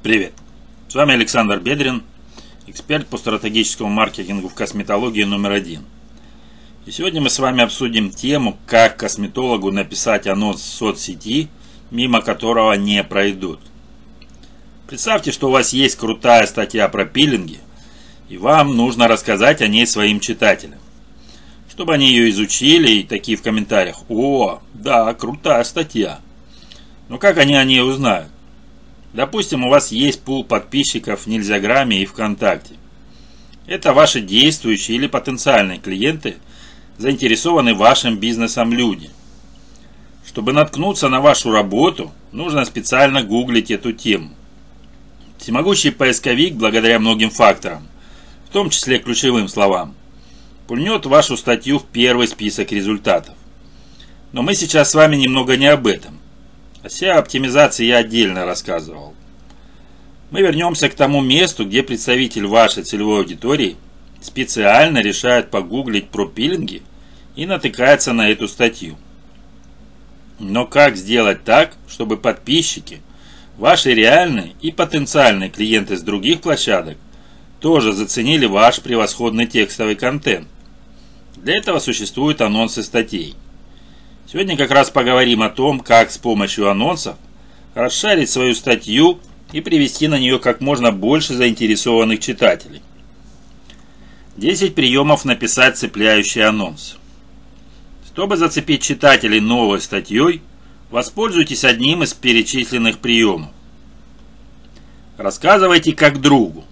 Привет! С вами Александр Бедрин, эксперт по стратегическому маркетингу в косметологии номер один. И сегодня мы с вами обсудим тему, как косметологу написать анонс в соцсети, мимо которого не пройдут. Представьте, что у вас есть крутая статья про пилинги, и вам нужно рассказать о ней своим читателям. Чтобы они ее изучили и такие в комментариях «О, да, крутая статья». Но как они о ней узнают? Допустим, у вас есть пул подписчиков в Нельзяграме и ВКонтакте. Это ваши действующие или потенциальные клиенты, заинтересованные вашим бизнесом люди. Чтобы наткнуться на вашу работу, нужно специально гуглить эту тему. Всемогущий поисковик, благодаря многим факторам, в том числе ключевым словам, пульнет вашу статью в первый список результатов. Но мы сейчас с вами немного не об этом. О SEO-оптимизации я отдельно рассказывал. Мы вернемся к тому месту, где представитель вашей целевой аудитории специально решает погуглить про пилинги и натыкается на эту статью. Но как сделать так, чтобы подписчики, ваши реальные и потенциальные клиенты с других площадок тоже заценили ваш превосходный текстовый контент? Для этого существуют анонсы статей – Сегодня как раз поговорим о том, как с помощью анонсов расшарить свою статью и привести на нее как можно больше заинтересованных читателей. 10 приемов написать цепляющий анонс. Чтобы зацепить читателей новой статьей, воспользуйтесь одним из перечисленных приемов. Рассказывайте как другу.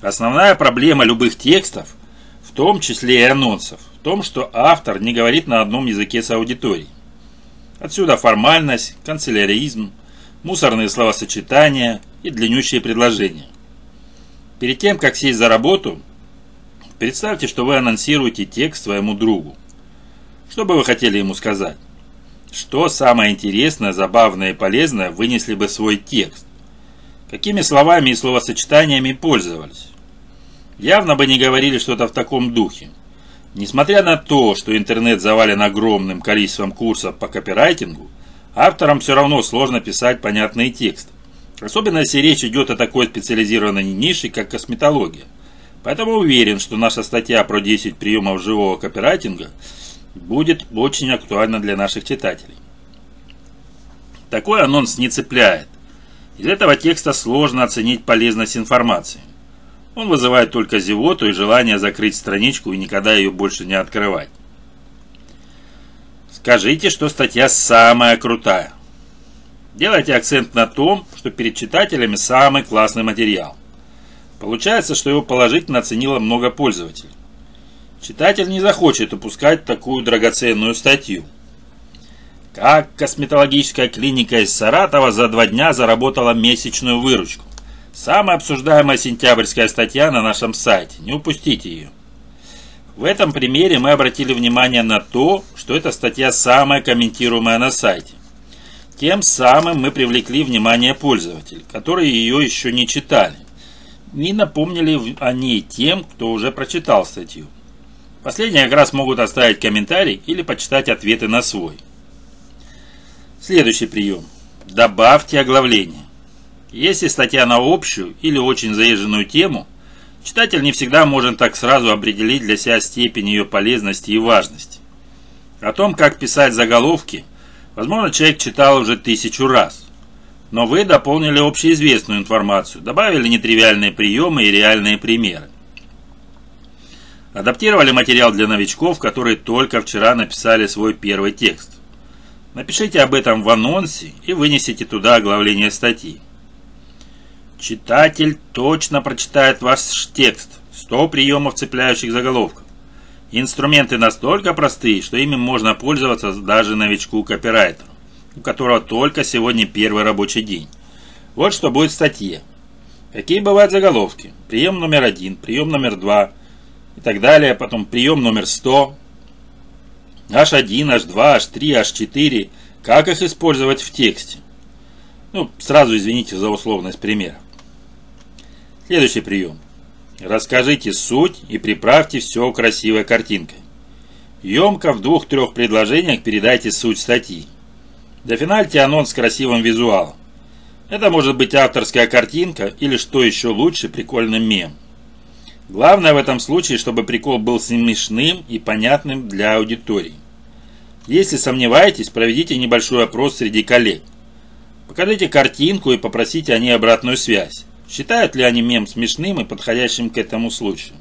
Основная проблема любых текстов, в том числе и анонсов, том, что автор не говорит на одном языке с аудиторией. Отсюда формальность, канцеляризм, мусорные словосочетания и длиннющие предложения. Перед тем, как сесть за работу, представьте, что вы анонсируете текст своему другу. Что бы вы хотели ему сказать? Что самое интересное, забавное и полезное вынесли бы свой текст? Какими словами и словосочетаниями пользовались? Явно бы не говорили что-то в таком духе. Несмотря на то, что интернет завален огромным количеством курсов по копирайтингу, авторам все равно сложно писать понятные тексты. Особенно если речь идет о такой специализированной нише, как косметология. Поэтому уверен, что наша статья про 10 приемов живого копирайтинга будет очень актуальна для наших читателей. Такой анонс не цепляет. Из этого текста сложно оценить полезность информации. Он вызывает только зевоту и желание закрыть страничку и никогда ее больше не открывать. Скажите, что статья самая крутая. Делайте акцент на том, что перед читателями самый классный материал. Получается, что его положительно оценило много пользователей. Читатель не захочет упускать такую драгоценную статью. Как косметологическая клиника из Саратова за два дня заработала месячную выручку. Самая обсуждаемая сентябрьская статья на нашем сайте. Не упустите ее. В этом примере мы обратили внимание на то, что эта статья самая комментируемая на сайте. Тем самым мы привлекли внимание пользователей, которые ее еще не читали. И напомнили о ней тем, кто уже прочитал статью. Последние как раз могут оставить комментарий или почитать ответы на свой. Следующий прием. Добавьте оглавление. Если статья на общую или очень заезженную тему, читатель не всегда может так сразу определить для себя степень ее полезности и важности. О том, как писать заголовки, возможно, человек читал уже тысячу раз. Но вы дополнили общеизвестную информацию, добавили нетривиальные приемы и реальные примеры. Адаптировали материал для новичков, которые только вчера написали свой первый текст. Напишите об этом в анонсе и вынесите туда оглавление статьи. Читатель точно прочитает ваш текст. 100 приемов цепляющих заголовков. Инструменты настолько простые, что ими можно пользоваться даже новичку-копирайтеру, у которого только сегодня первый рабочий день. Вот что будет в статье. Какие бывают заголовки? Прием номер один, прием номер два и так далее. Потом прием номер 100, H1, H2, H3, H4. Как их использовать в тексте? Ну, сразу извините за условность примера. Следующий прием. Расскажите суть и приправьте все красивой картинкой. Емко в двух-трех предложениях передайте суть статьи. Дофинальте анонс с красивым визуалом. Это может быть авторская картинка или, что еще лучше, прикольный мем. Главное в этом случае, чтобы прикол был смешным и понятным для аудитории. Если сомневаетесь, проведите небольшой опрос среди коллег. Покажите картинку и попросите они обратную связь. Считают ли они мем смешным и подходящим к этому случаю?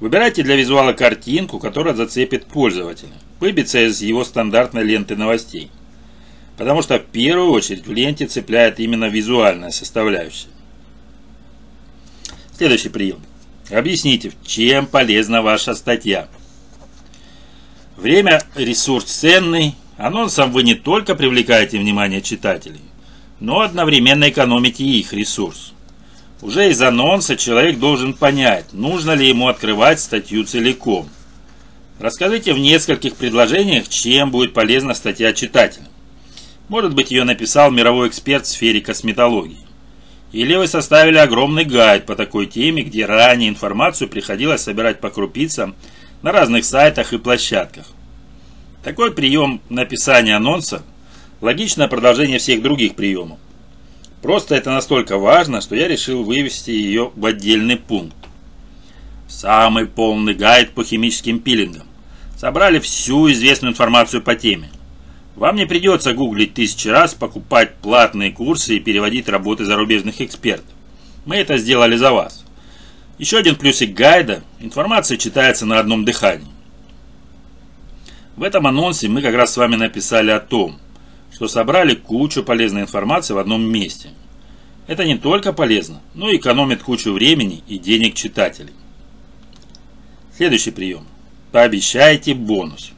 Выбирайте для визуала картинку, которая зацепит пользователя, выбиться из его стандартной ленты новостей. Потому что в первую очередь в ленте цепляет именно визуальная составляющая. Следующий прием. Объясните, чем полезна ваша статья. Время – ресурс ценный. Анонсом вы не только привлекаете внимание читателей, но одновременно экономите их ресурс. Уже из анонса человек должен понять, нужно ли ему открывать статью целиком. Расскажите в нескольких предложениях, чем будет полезна статья читателям. Может быть, ее написал мировой эксперт в сфере косметологии. Или вы составили огромный гайд по такой теме, где ранее информацию приходилось собирать по крупицам на разных сайтах и площадках. Такой прием написания анонса – логичное продолжение всех других приемов. Просто это настолько важно, что я решил вывести ее в отдельный пункт. Самый полный гайд по химическим пилингам. Собрали всю известную информацию по теме. Вам не придется гуглить тысячи раз, покупать платные курсы и переводить работы зарубежных экспертов. Мы это сделали за вас. Еще один плюсик гайда – информация читается на одном дыхании. В этом анонсе мы как раз с вами написали о том, что собрали кучу полезной информации в одном месте. Это не только полезно, но и экономит кучу времени и денег читателей. Следующий прием. Пообещайте бонус.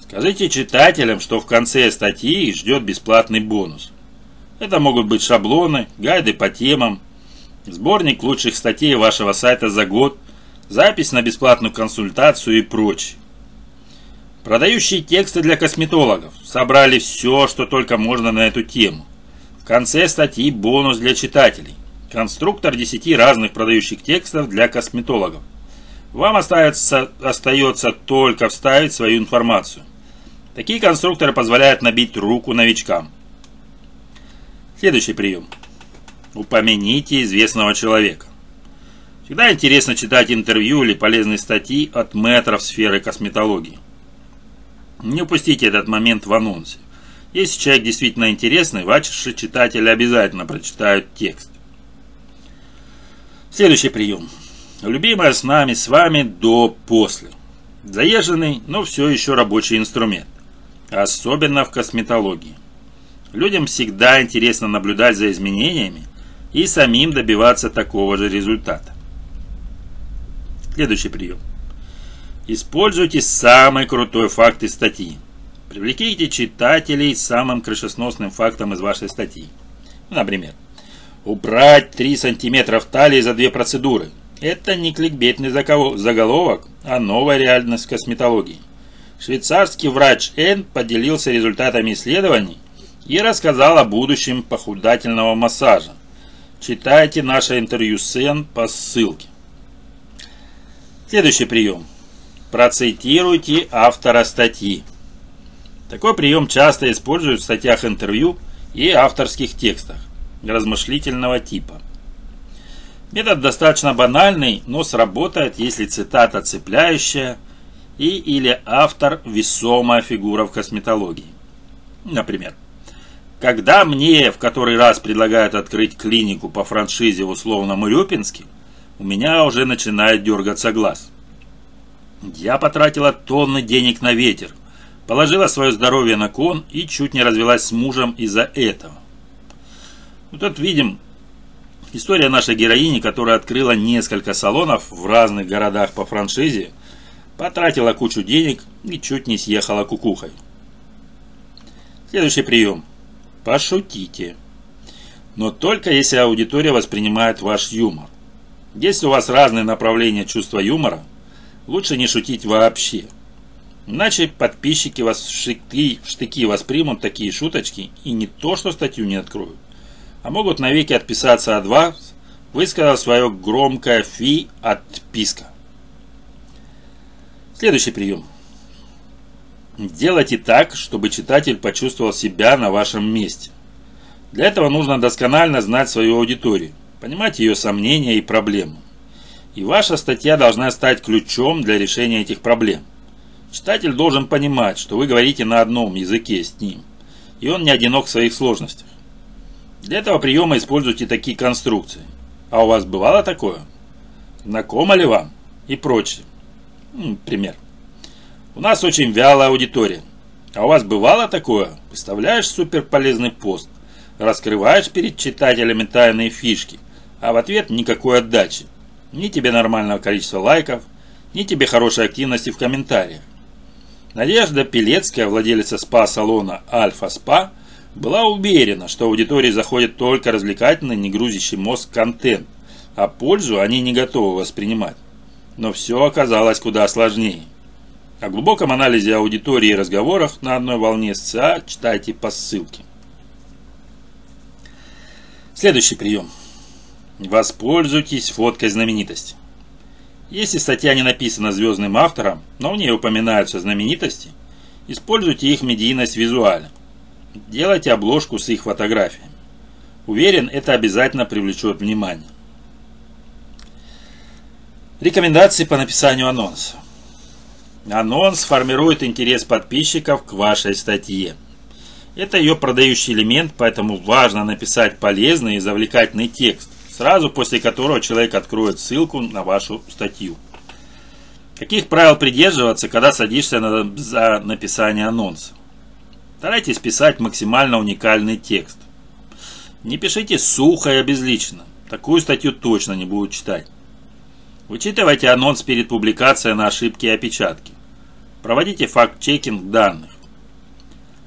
Скажите читателям, что в конце статьи ждет бесплатный бонус. Это могут быть шаблоны, гайды по темам, сборник лучших статей вашего сайта за год, запись на бесплатную консультацию и прочее. Продающие тексты для косметологов собрали все, что только можно на эту тему. В конце статьи бонус для читателей. Конструктор 10 разных продающих текстов для косметологов. Вам остается, остается только вставить свою информацию. Такие конструкторы позволяют набить руку новичкам. Следующий прием. Упомяните известного человека. Всегда интересно читать интервью или полезные статьи от метров сферы косметологии. Не упустите этот момент в анонсе. Если человек действительно интересный, ваши читатели обязательно прочитают текст. Следующий прием. Любимая с нами, с вами до-после. Заезженный, но все еще рабочий инструмент особенно в косметологии. Людям всегда интересно наблюдать за изменениями и самим добиваться такого же результата. Следующий прием. Используйте самый крутой факт из статьи. Привлеките читателей самым крышесносным фактом из вашей статьи. Например, убрать 3 сантиметра талии за две процедуры. Это не кликбейтный заголовок, а новая реальность косметологии. Швейцарский врач Н поделился результатами исследований и рассказал о будущем похудательного массажа. Читайте наше интервью с Н по ссылке. Следующий прием. Процитируйте автора статьи. Такой прием часто используют в статьях интервью и авторских текстах размышлительного типа. Метод достаточно банальный, но сработает, если цитата цепляющая – и или автор весомая фигура в косметологии. Например, когда мне в который раз предлагают открыть клинику по франшизе в условном Урюпинске, у меня уже начинает дергаться глаз. Я потратила тонны денег на ветер, положила свое здоровье на кон и чуть не развелась с мужем из-за этого. Вот тут видим история нашей героини, которая открыла несколько салонов в разных городах по франшизе, Потратила кучу денег и чуть не съехала кукухой. Следующий прием. Пошутите. Но только если аудитория воспринимает ваш юмор. Если у вас разные направления чувства юмора, лучше не шутить вообще. Иначе подписчики вас в штыки, в штыки воспримут такие шуточки и не то, что статью не откроют, а могут навеки отписаться от вас, высказав свое громкое фи отписка. Следующий прием. Делайте так, чтобы читатель почувствовал себя на вашем месте. Для этого нужно досконально знать свою аудиторию, понимать ее сомнения и проблемы. И ваша статья должна стать ключом для решения этих проблем. Читатель должен понимать, что вы говорите на одном языке с ним, и он не одинок в своих сложностях. Для этого приема используйте такие конструкции. А у вас бывало такое? Знакомо ли вам? И прочее. Пример. У нас очень вялая аудитория. А у вас бывало такое? Выставляешь суперполезный пост, раскрываешь перед читателями тайные фишки, а в ответ никакой отдачи. Ни тебе нормального количества лайков, ни тебе хорошей активности в комментариях. Надежда Пелецкая, владелица спа-салона «Альфа Спа», была уверена, что аудитории заходит только развлекательный, не грузящий мозг контент, а пользу они не готовы воспринимать. Но все оказалось куда сложнее. О глубоком анализе аудитории и разговорах на одной волне с ЦА читайте по ссылке. Следующий прием. Воспользуйтесь фоткой знаменитости. Если статья не написана звездным автором, но в ней упоминаются знаменитости, используйте их медийность визуально. Делайте обложку с их фотографиями. Уверен, это обязательно привлечет внимание. Рекомендации по написанию анонса. Анонс формирует интерес подписчиков к вашей статье. Это ее продающий элемент, поэтому важно написать полезный и завлекательный текст, сразу после которого человек откроет ссылку на вашу статью. Каких правил придерживаться, когда садишься на, за написание анонса? Старайтесь писать максимально уникальный текст. Не пишите сухо и обезлично. Такую статью точно не будут читать. Вычитывайте анонс перед публикацией на ошибки и опечатки. Проводите факт-чекинг данных.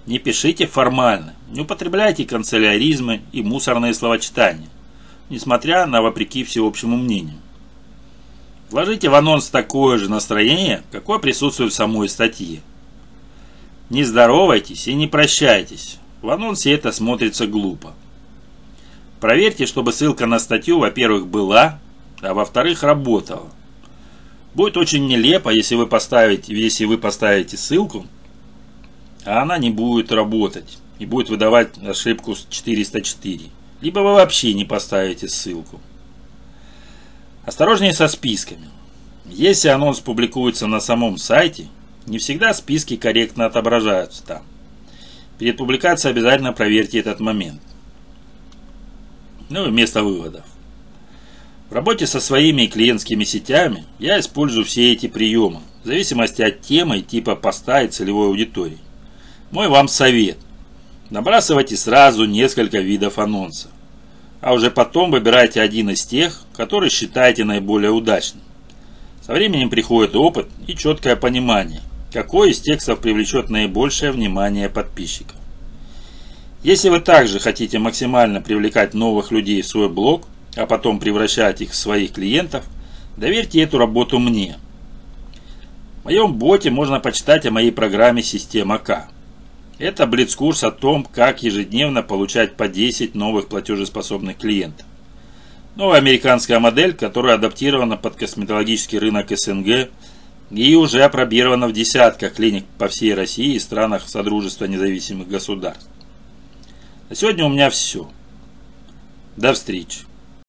Не пишите формально, не употребляйте канцеляризмы и мусорные словочитания, несмотря на вопреки всеобщему мнению. Вложите в анонс такое же настроение, какое присутствует в самой статье. Не здоровайтесь и не прощайтесь. В анонсе это смотрится глупо. Проверьте, чтобы ссылка на статью, во-первых, была, а во-вторых, работала. Будет очень нелепо, если вы поставите, если вы поставите ссылку, а она не будет работать и будет выдавать ошибку 404. Либо вы вообще не поставите ссылку. Осторожнее со списками. Если анонс публикуется на самом сайте, не всегда списки корректно отображаются там. Перед публикацией обязательно проверьте этот момент. Ну и вместо выводов. В работе со своими клиентскими сетями я использую все эти приемы, в зависимости от темы и типа поста и целевой аудитории. Мой вам совет. Набрасывайте сразу несколько видов анонсов, а уже потом выбирайте один из тех, который считаете наиболее удачным. Со временем приходит опыт и четкое понимание, какой из текстов привлечет наибольшее внимание подписчиков. Если вы также хотите максимально привлекать новых людей в свой блог – а потом превращать их в своих клиентов, доверьте эту работу мне. В моем боте можно почитать о моей программе «Система К». Это блиц-курс о том, как ежедневно получать по 10 новых платежеспособных клиентов. Новая американская модель, которая адаптирована под косметологический рынок СНГ и уже опробирована в десятках клиник по всей России и странах Содружества независимых государств. На сегодня у меня все. До встречи.